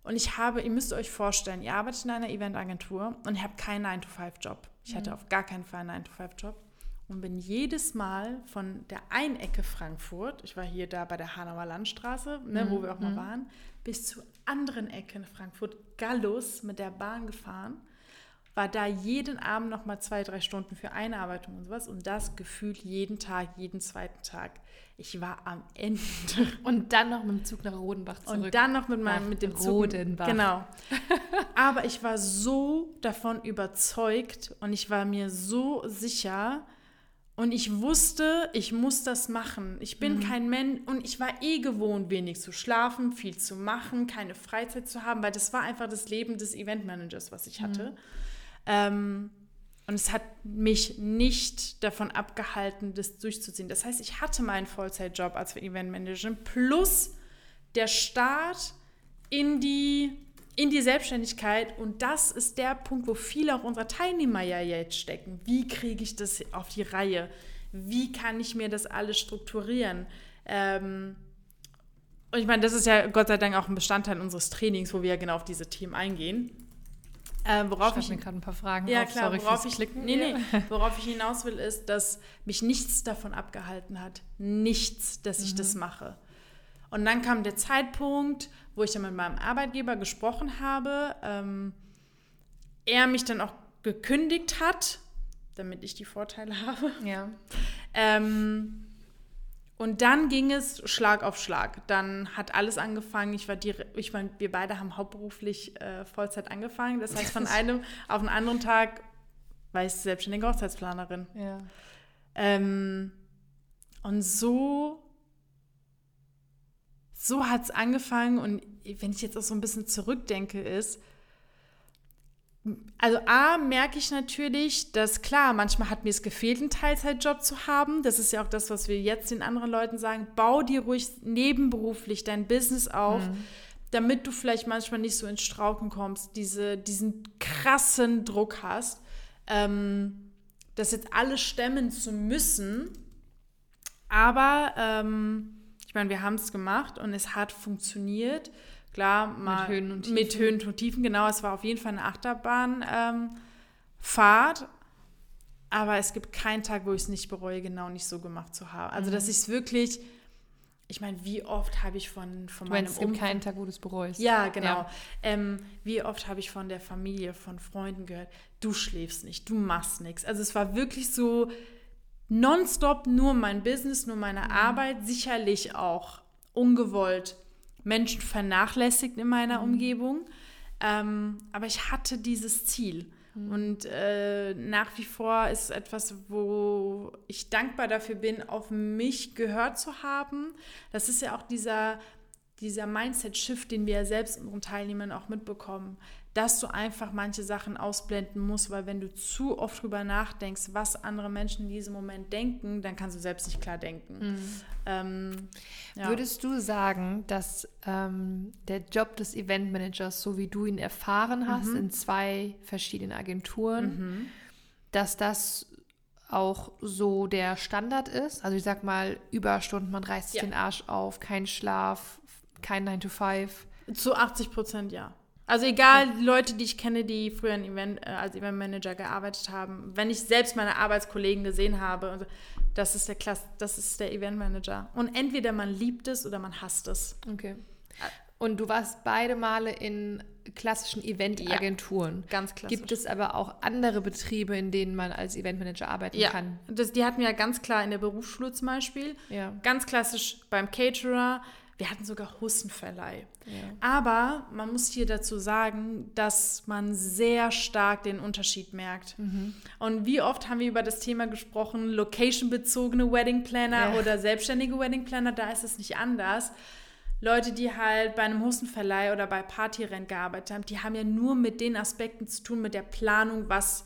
Und ich habe, ihr müsst euch vorstellen, ihr arbeitet in einer Eventagentur und ihr habt keinen 9-to-5-Job. Ich hatte mhm. auf gar keinen Fall einen 9-to-5-Job und bin jedes Mal von der einen Ecke Frankfurt, ich war hier da bei der Hanauer Landstraße, ne, mhm. wo wir auch mal mhm. waren, bis zur anderen Ecke in Frankfurt, Gallus, mit der Bahn gefahren, war da jeden Abend noch mal zwei, drei Stunden für Einarbeitung und sowas und das gefühlt jeden Tag, jeden zweiten Tag. Ich war am Ende. Und dann noch mit dem Zug nach Rodenbach zurück. Und dann noch mit, meinem, mit dem Zug. Rodenbach. Genau. Aber ich war so davon überzeugt und ich war mir so sicher, und ich wusste, ich muss das machen. Ich bin mhm. kein Mensch und ich war eh gewohnt, wenig zu schlafen, viel zu machen, keine Freizeit zu haben, weil das war einfach das Leben des Eventmanagers, was ich hatte. Mhm. Ähm, und es hat mich nicht davon abgehalten, das durchzuziehen. Das heißt, ich hatte meinen Vollzeitjob als Eventmanager plus der Start in die in die Selbstständigkeit. Und das ist der Punkt, wo viele auch unserer Teilnehmer ja jetzt stecken. Wie kriege ich das auf die Reihe? Wie kann ich mir das alles strukturieren? Ähm, und ich meine, das ist ja Gott sei Dank auch ein Bestandteil unseres Trainings, wo wir ja genau auf diese Themen eingehen. Ähm, worauf ich, ich mir gerade ein paar Fragen ja, auf. klar, Sorry worauf ich, Klicken. Nee, nee, worauf ich hinaus will, ist, dass mich nichts davon abgehalten hat. Nichts, dass ich mhm. das mache. Und dann kam der Zeitpunkt, wo ich dann mit meinem Arbeitgeber gesprochen habe, ähm, er mich dann auch gekündigt hat, damit ich die Vorteile habe. Ja. Ähm, und dann ging es Schlag auf Schlag. Dann hat alles angefangen. Ich war die, ich meine, wir beide haben hauptberuflich äh, Vollzeit angefangen. Das heißt, von einem auf den anderen Tag war ich selbstständige Hochzeitsplanerin. Ja. Ähm, und so, so hat es angefangen. Und wenn ich jetzt auch so ein bisschen zurückdenke, ist, also A, merke ich natürlich, dass klar, manchmal hat mir es gefehlt, einen Teilzeitjob zu haben. Das ist ja auch das, was wir jetzt den anderen Leuten sagen. Bau dir ruhig nebenberuflich dein Business auf, mhm. damit du vielleicht manchmal nicht so ins Strauchen kommst, diese, diesen krassen Druck hast, ähm, das jetzt alles stemmen zu müssen. Aber ähm, ich meine, wir haben es gemacht und es hat funktioniert. Klar, mal mit Höhen und Tiefen. Mit Höhen und Tiefen, genau. Es war auf jeden Fall eine Achterbahnfahrt. Ähm, aber es gibt keinen Tag, wo ich es nicht bereue, genau nicht so gemacht zu haben. Also, mhm. dass ich es wirklich, ich meine, wie oft habe ich von, von du meinst, meinem Es gibt keinen Tag, wo du es bereust. Ja, genau. Ja. Ähm, wie oft habe ich von der Familie, von Freunden gehört, du schläfst nicht, du machst nichts. Also, es war wirklich so nonstop nur mein Business, nur meine mhm. Arbeit, sicherlich auch ungewollt Menschen vernachlässigt in meiner mhm. Umgebung. Ähm, aber ich hatte dieses Ziel. Mhm. Und äh, nach wie vor ist es etwas, wo ich dankbar dafür bin, auf mich gehört zu haben. Das ist ja auch dieser, dieser Mindset-Shift, den wir ja selbst unseren Teilnehmern auch mitbekommen dass du einfach manche Sachen ausblenden musst, weil wenn du zu oft drüber nachdenkst, was andere Menschen in diesem Moment denken, dann kannst du selbst nicht klar denken. Mhm. Ähm, ja. Würdest du sagen, dass ähm, der Job des Eventmanagers, so wie du ihn erfahren hast, mhm. in zwei verschiedenen Agenturen, mhm. dass das auch so der Standard ist? Also ich sag mal, Überstunden, man reißt sich ja. den Arsch auf, kein Schlaf, kein 9 to 5. Zu 80 Prozent ja. Also egal, Leute, die ich kenne, die früher Event, äh, als Eventmanager gearbeitet haben, wenn ich selbst meine Arbeitskollegen gesehen habe, das ist der Klasse, das ist der Eventmanager. Und entweder man liebt es oder man hasst es. Okay. Und du warst beide Male in klassischen Eventagenturen. Ja, ganz klassisch. Gibt es aber auch andere Betriebe, in denen man als Eventmanager arbeiten ja, kann? Das, die hatten wir ja ganz klar in der Berufsschule zum Beispiel. Ja. Ganz klassisch beim Caterer, wir hatten sogar Hussenverleih. Ja. Aber man muss hier dazu sagen, dass man sehr stark den Unterschied merkt. Mhm. Und wie oft haben wir über das Thema gesprochen, location-bezogene Wedding Planner ja. oder selbstständige Wedding Planner, da ist es nicht anders. Leute, die halt bei einem Hussenverleih oder bei Partyrennen gearbeitet haben, die haben ja nur mit den Aspekten zu tun, mit der Planung, was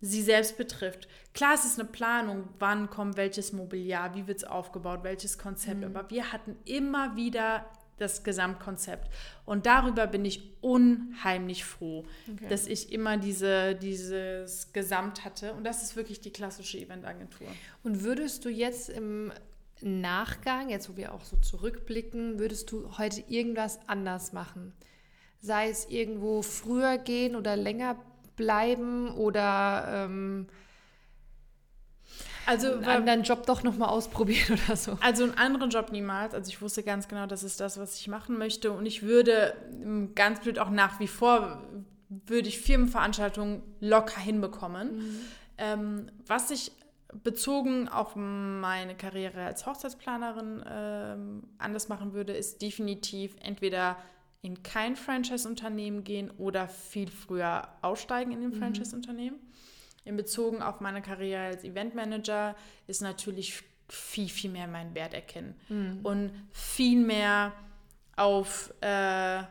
sie selbst betrifft. Klar, es ist eine Planung, wann kommt welches Mobiliar, wie wird es aufgebaut, welches Konzept, mhm. aber wir hatten immer wieder das Gesamtkonzept. Und darüber bin ich unheimlich froh, okay. dass ich immer diese, dieses Gesamt hatte. Und das ist wirklich die klassische Eventagentur. Und würdest du jetzt im Nachgang, jetzt wo wir auch so zurückblicken, würdest du heute irgendwas anders machen? Sei es irgendwo früher gehen oder länger bleiben oder ähm, also einen anderen Job doch noch mal ausprobieren oder so. Also einen anderen Job niemals. Also ich wusste ganz genau, das ist das, was ich machen möchte. Und ich würde ähm, ganz blöd auch nach wie vor würde ich Firmenveranstaltungen locker hinbekommen. Mhm. Ähm, was ich bezogen auf meine Karriere als Hochzeitsplanerin ähm, anders machen würde, ist definitiv entweder in kein Franchise-Unternehmen gehen oder viel früher aussteigen in dem mhm. Franchise-Unternehmen. In Bezug auf meine Karriere als Eventmanager ist natürlich viel, viel mehr meinen Wert erkennen mhm. und viel mehr auf äh,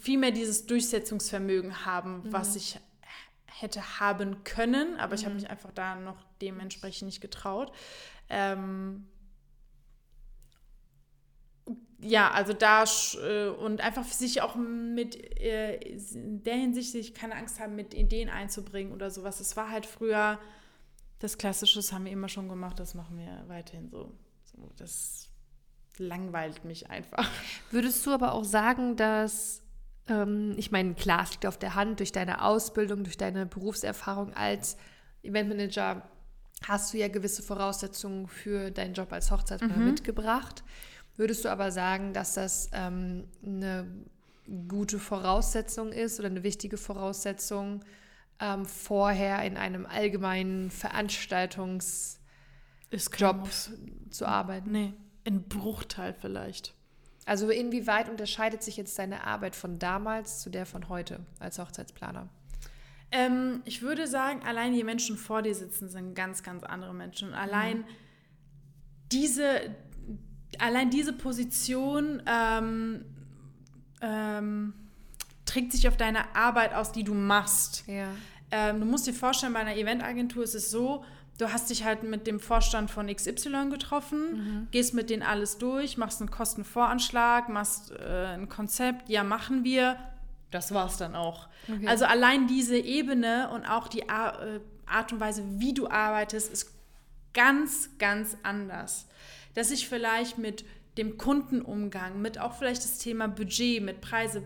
viel mehr dieses Durchsetzungsvermögen haben, mhm. was ich hätte haben können, aber ich habe mhm. mich einfach da noch dementsprechend nicht getraut. Ähm, ja, also da äh, und einfach sich auch mit äh, in der Hinsicht sich keine Angst haben, mit Ideen einzubringen oder sowas. Es war halt früher das Klassische, das haben wir immer schon gemacht, das machen wir weiterhin so. so das langweilt mich einfach. Würdest du aber auch sagen, dass ähm, ich meine, klar, es liegt auf der Hand durch deine Ausbildung, durch deine Berufserfahrung als Eventmanager hast du ja gewisse Voraussetzungen für deinen Job als Hochzeitsplaner mhm. mitgebracht. Würdest du aber sagen, dass das ähm, eine gute Voraussetzung ist oder eine wichtige Voraussetzung, ähm, vorher in einem allgemeinen Veranstaltungsjob zu arbeiten? Nee, ein Bruchteil vielleicht. Also inwieweit unterscheidet sich jetzt deine Arbeit von damals zu der von heute als Hochzeitsplaner? Ähm, ich würde sagen, allein die Menschen vor dir sitzen, sind ganz, ganz andere Menschen. Und allein mhm. diese, allein diese Position ähm, ähm, trägt sich auf deine Arbeit aus, die du machst. Ja. Ähm, du musst dir vorstellen, bei einer Eventagentur ist es so, du hast dich halt mit dem Vorstand von XY getroffen, mhm. gehst mit denen alles durch, machst einen Kostenvoranschlag, machst äh, ein Konzept, ja, machen wir. Das war's dann auch. Okay. Also allein diese Ebene und auch die Ar äh, Art und Weise, wie du arbeitest, ist ganz, ganz anders. Dass ich vielleicht mit dem Kundenumgang, mit auch vielleicht das Thema Budget, mit Preise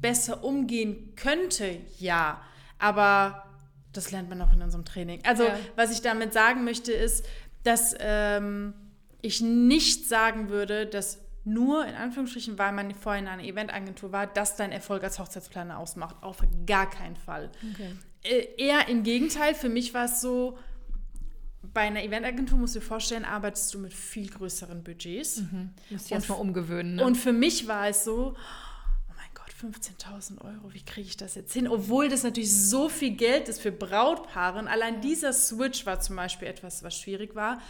besser umgehen könnte, ja. Aber das lernt man auch in unserem Training. Also, ja. was ich damit sagen möchte, ist, dass ähm, ich nicht sagen würde, dass nur in Anführungsstrichen, weil man vorhin eine Eventagentur war, dass dein Erfolg als Hochzeitsplaner ausmacht. Auf gar keinen Fall. Okay. Äh, eher im Gegenteil, für mich war es so, bei einer Eventagentur musst du dir vorstellen, arbeitest du mit viel größeren Budgets. Mhm. Musst dich erstmal umgewöhnen. Ne? Und für mich war es so, 15.000 Euro, wie kriege ich das jetzt hin? Obwohl das natürlich so viel Geld ist für Brautpaare. Und allein dieser Switch war zum Beispiel etwas, was schwierig war.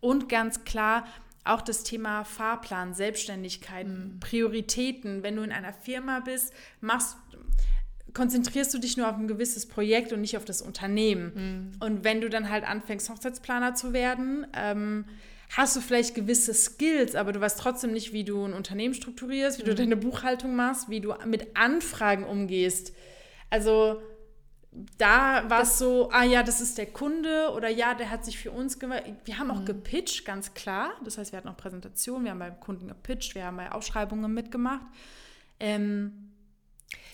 Und ganz klar auch das Thema Fahrplan, Selbstständigkeit, mhm. Prioritäten. Wenn du in einer Firma bist, machst konzentrierst du dich nur auf ein gewisses Projekt und nicht auf das Unternehmen. Mhm. Und wenn du dann halt anfängst, Hochzeitsplaner zu werden, ähm, hast du vielleicht gewisse Skills, aber du weißt trotzdem nicht, wie du ein Unternehmen strukturierst, wie mhm. du deine Buchhaltung machst, wie du mit Anfragen umgehst. Also da war es so, ah ja, das ist der Kunde oder ja, der hat sich für uns gemacht. Wir haben auch mhm. gepitcht, ganz klar. Das heißt, wir hatten auch Präsentationen, wir haben beim Kunden gepitcht, wir haben bei Ausschreibungen mitgemacht. Ähm,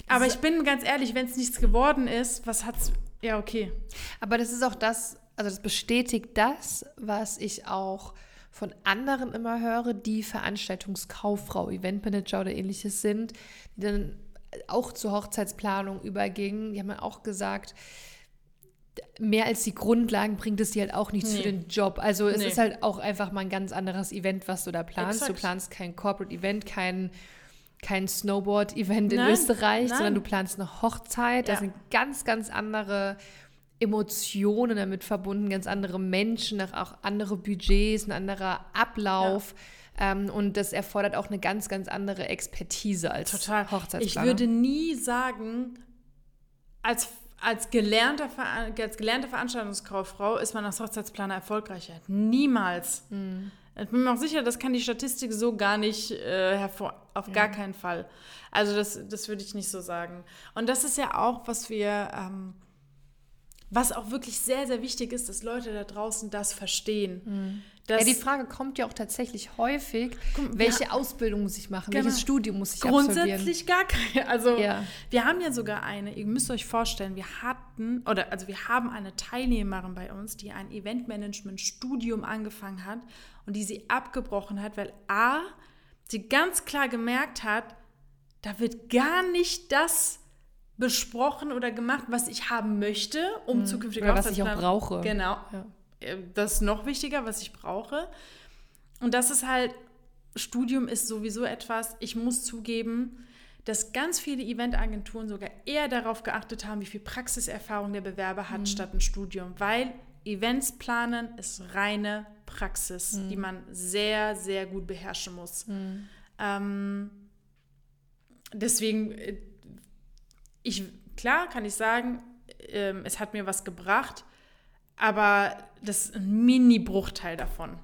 aber ich bin ganz ehrlich, wenn es nichts geworden ist, was hat's? Ja, okay. Aber das ist auch das, also das bestätigt das, was ich auch von anderen immer höre, die Veranstaltungskauffrau, Eventmanager oder ähnliches sind, die dann auch zur Hochzeitsplanung übergingen. Die haben auch gesagt, mehr als die Grundlagen bringt es dir halt auch nichts nee. für den Job. Also es nee. ist halt auch einfach mal ein ganz anderes Event, was du da planst. Exakt. Du planst kein Corporate Event, kein kein Snowboard-Event in Österreich, nein. sondern du planst eine Hochzeit. Ja. Da sind ganz, ganz andere Emotionen damit verbunden, ganz andere Menschen, auch andere Budgets, ein anderer Ablauf. Ja. Ähm, und das erfordert auch eine ganz, ganz andere Expertise als Total. Hochzeitsplaner. Ich würde nie sagen, als, als, gelernte, als gelernte Veranstaltungskauffrau ist man als Hochzeitsplaner erfolgreicher. Niemals. Mhm. Ich bin mir auch sicher, das kann die Statistik so gar nicht äh, hervor, auf ja. gar keinen Fall. Also das, das würde ich nicht so sagen. Und das ist ja auch, was wir ähm, was auch wirklich sehr, sehr wichtig ist, dass Leute da draußen das verstehen. Mhm. Ja, die Frage kommt ja auch tatsächlich häufig, welche ja, Ausbildung muss ich machen, genau. welches Studium muss ich Grundsätzlich gar keine. Also ja. wir haben ja sogar eine, ihr müsst euch vorstellen, wir hatten, oder also wir haben eine Teilnehmerin bei uns, die ein Eventmanagement-Studium angefangen hat und die sie abgebrochen hat, weil A, sie ganz klar gemerkt hat, da wird gar nicht das besprochen oder gemacht, was ich haben möchte, um mhm. zukünftig oder was ich auch brauche. Genau. Ja. Äh, das ist noch wichtiger, was ich brauche. Und das ist halt, Studium ist sowieso etwas, ich muss zugeben, dass ganz viele Eventagenturen sogar eher darauf geachtet haben, wie viel Praxiserfahrung der Bewerber hat, mhm. statt ein Studium. Weil Events planen ist reine Praxis, mhm. die man sehr, sehr gut beherrschen muss. Mhm. Ähm, deswegen äh, ich, klar kann ich sagen, ähm, es hat mir was gebracht, aber das ist ein Mini-Bruchteil davon.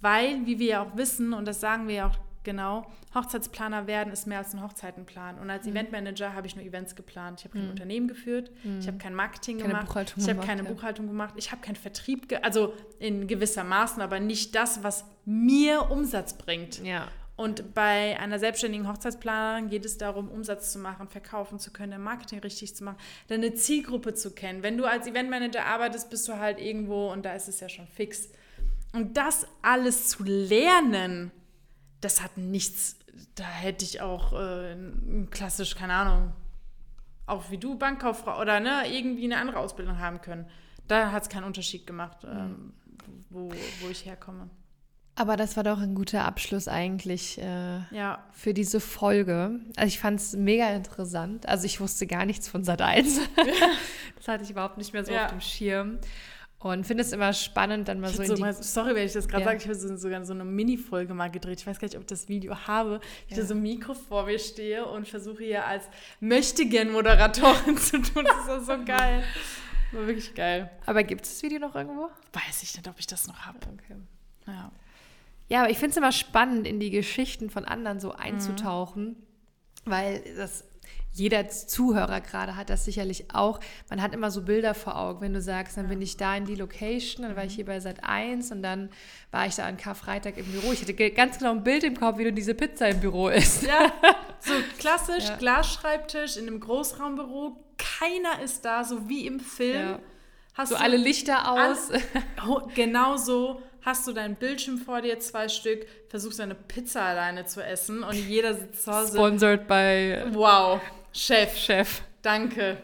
Weil, wie wir ja auch wissen, und das sagen wir ja auch genau, Hochzeitsplaner werden ist mehr als ein Hochzeitenplan. Und als mhm. Eventmanager habe ich nur Events geplant. Ich habe kein mhm. Unternehmen geführt, mhm. ich habe kein Marketing keine gemacht, Buchhaltung ich habe keine ja. Buchhaltung gemacht, ich habe keinen Vertrieb, also in gewisser Maßen, aber nicht das, was mir Umsatz bringt. Ja. Und bei einer selbstständigen Hochzeitsplanerin geht es darum, Umsatz zu machen, verkaufen zu können, Marketing richtig zu machen, deine Zielgruppe zu kennen. Wenn du als Eventmanager arbeitest, bist du halt irgendwo und da ist es ja schon fix. Und das alles zu lernen, das hat nichts, da hätte ich auch äh, klassisch, keine Ahnung, auch wie du Bankkauffrau oder ne, irgendwie eine andere Ausbildung haben können. Da hat es keinen Unterschied gemacht, mhm. ähm, wo, wo ich herkomme. Aber das war doch ein guter Abschluss eigentlich äh, ja. für diese Folge. Also ich fand es mega interessant. Also ich wusste gar nichts von Sat 1. das hatte ich überhaupt nicht mehr so ja. auf dem Schirm. Und finde es immer spannend, dann mal ich so in so die... Mal, sorry, wenn ich das gerade ja. sage, ich habe so, sogar so eine Mini-Folge mal gedreht. Ich weiß gar nicht, ob ich das Video habe. Ich ja. da so ein Mikro vor mir stehe und versuche hier als Möchtegern-Moderatorin zu tun. Das ist so geil. War wirklich geil. Aber gibt es das Video noch irgendwo? Weiß ich nicht, ob ich das noch habe. Okay. Ja. Ja, aber ich finde es immer spannend, in die Geschichten von anderen so einzutauchen, mhm. weil das jeder Zuhörer gerade hat das sicherlich auch. Man hat immer so Bilder vor Augen, wenn du sagst, dann bin ich da in die Location, dann war ich mhm. hier bei Sat 1 und dann war ich da an Karfreitag im Büro. Ich hatte ganz genau ein Bild im Kopf, wie du diese Pizza im Büro isst. Ja, so klassisch, ja. Glasschreibtisch in einem Großraumbüro. Keiner ist da, so wie im Film. Ja. Hast so alle Lichter aus. Alle, genau so hast du deinen Bildschirm vor dir, zwei Stück, versuchst deine Pizza alleine zu essen und jeder sitzt zu Hause. Sponsored by. Wow, Chef. Chef. Danke.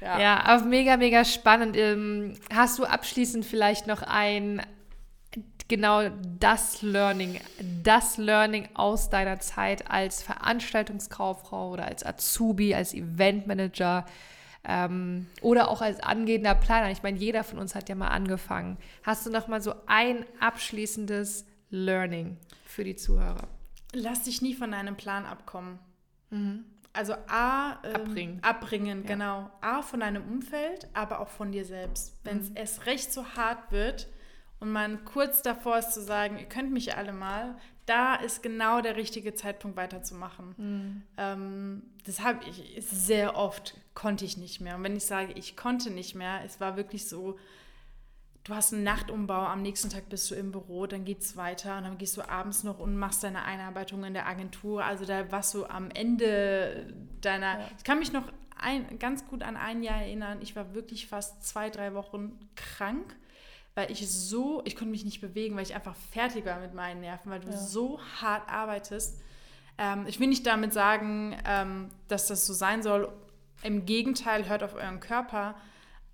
Ja. ja, aber mega, mega spannend. Ähm, hast du abschließend vielleicht noch ein genau das Learning, das Learning aus deiner Zeit als Veranstaltungskauffrau oder als Azubi, als Eventmanager? Ähm, oder auch als angehender Planer. Ich meine, jeder von uns hat ja mal angefangen. Hast du noch mal so ein abschließendes Learning für die Zuhörer? Lass dich nie von deinem Plan abkommen. Mhm. Also A, ähm, abbringen. Abbringen, ja. genau. A von deinem Umfeld, aber auch von dir selbst. Wenn es mhm. erst recht so hart wird und man kurz davor ist zu sagen, ihr könnt mich alle mal, da ist genau der richtige Zeitpunkt weiterzumachen. Mhm. Ähm, das habe ich sehr oft, konnte ich nicht mehr. Und wenn ich sage, ich konnte nicht mehr, es war wirklich so, du hast einen Nachtumbau, am nächsten Tag bist du im Büro, dann geht es weiter und dann gehst du abends noch und machst deine Einarbeitung in der Agentur. Also da warst du am Ende deiner. Ja. Ich kann mich noch ein, ganz gut an ein Jahr erinnern. Ich war wirklich fast zwei, drei Wochen krank weil ich so, ich konnte mich nicht bewegen, weil ich einfach fertig war mit meinen Nerven, weil du ja. so hart arbeitest. Ähm, ich will nicht damit sagen, ähm, dass das so sein soll. Im Gegenteil, hört auf euren Körper.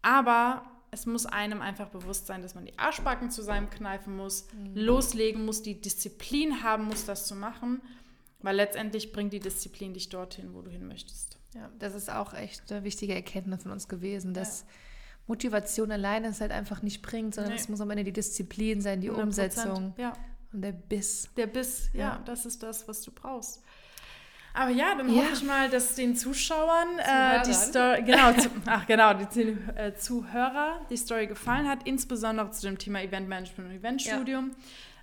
Aber es muss einem einfach bewusst sein, dass man die Arschbacken zusammenkneifen muss, mhm. loslegen muss, die Disziplin haben muss, das zu machen. Weil letztendlich bringt die Disziplin dich dorthin, wo du hin möchtest. Ja, das ist auch echt eine wichtige Erkenntnis von uns gewesen, dass ja Motivation alleine es halt einfach nicht bringt, sondern nee. es muss am Ende die Disziplin sein, die 100%, Umsetzung ja. und der Biss. Der Biss, ja, ja, das ist das, was du brauchst. Aber ja, dann ja. hoffe ich mal, dass den Zuschauern äh, die Story, genau, zu, ach genau, die äh, Zuhörer die Story gefallen hat, insbesondere zu dem Thema Eventmanagement und Eventstudium.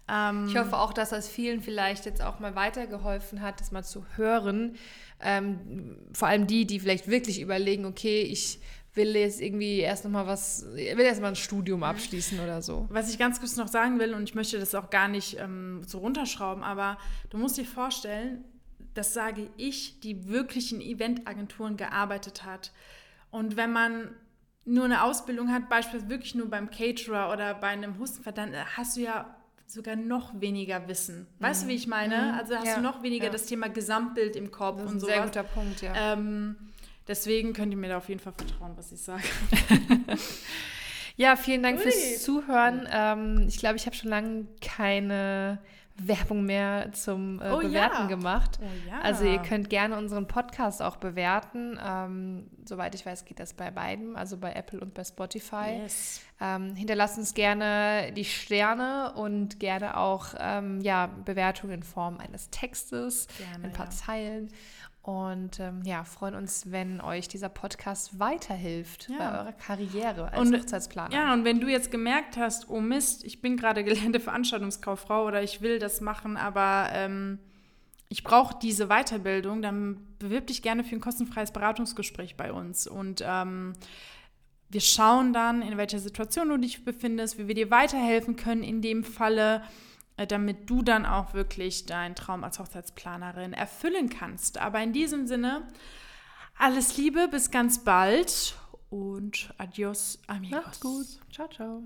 Ja. Ähm, ich hoffe auch, dass das vielen vielleicht jetzt auch mal weitergeholfen hat, das mal zu hören. Ähm, vor allem die, die vielleicht wirklich überlegen, okay, ich will jetzt irgendwie erst noch mal was, will erst mal ein Studium mhm. abschließen oder so. Was ich ganz kurz noch sagen will, und ich möchte das auch gar nicht ähm, so runterschrauben, aber du musst dir vorstellen, das sage ich, die wirklich in Eventagenturen gearbeitet hat. Und wenn man nur eine Ausbildung hat, beispielsweise wirklich nur beim Caterer oder bei einem Hustenver, dann hast du ja sogar noch weniger Wissen. Weißt mhm. du, wie ich meine? Mhm. Also hast ja. du noch weniger ja. das Thema Gesamtbild im Kopf das ist und so. Sehr guter Punkt, ja. Ähm, Deswegen könnt ihr mir da auf jeden Fall vertrauen, was ich sage. ja, vielen Dank Ui. fürs Zuhören. Ähm, ich glaube, ich habe schon lange keine Werbung mehr zum äh, oh, Bewerten ja. gemacht. Oh, ja. Also ihr könnt gerne unseren Podcast auch bewerten. Ähm, soweit ich weiß, geht das bei beiden, also bei Apple und bei Spotify. Yes. Ähm, hinterlasst uns gerne die Sterne und gerne auch ähm, ja, Bewertungen in Form eines Textes, gerne, ein paar. Zeilen. Und ähm, ja, freuen uns, wenn euch dieser Podcast weiterhilft ja. bei eurer Karriere als und, Hochzeitsplaner. Ja, und wenn du jetzt gemerkt hast, oh Mist, ich bin gerade gelernte Veranstaltungskauffrau oder ich will das machen, aber ähm, ich brauche diese Weiterbildung, dann bewirb dich gerne für ein kostenfreies Beratungsgespräch bei uns. Und ähm, wir schauen dann, in welcher Situation du dich befindest, wie wir dir weiterhelfen können in dem Falle. Äh, damit du dann auch wirklich deinen Traum als Hochzeitsplanerin erfüllen kannst. Aber in diesem Sinne, alles Liebe, bis ganz bald und adios, amigos. Macht's gut. Ciao, ciao.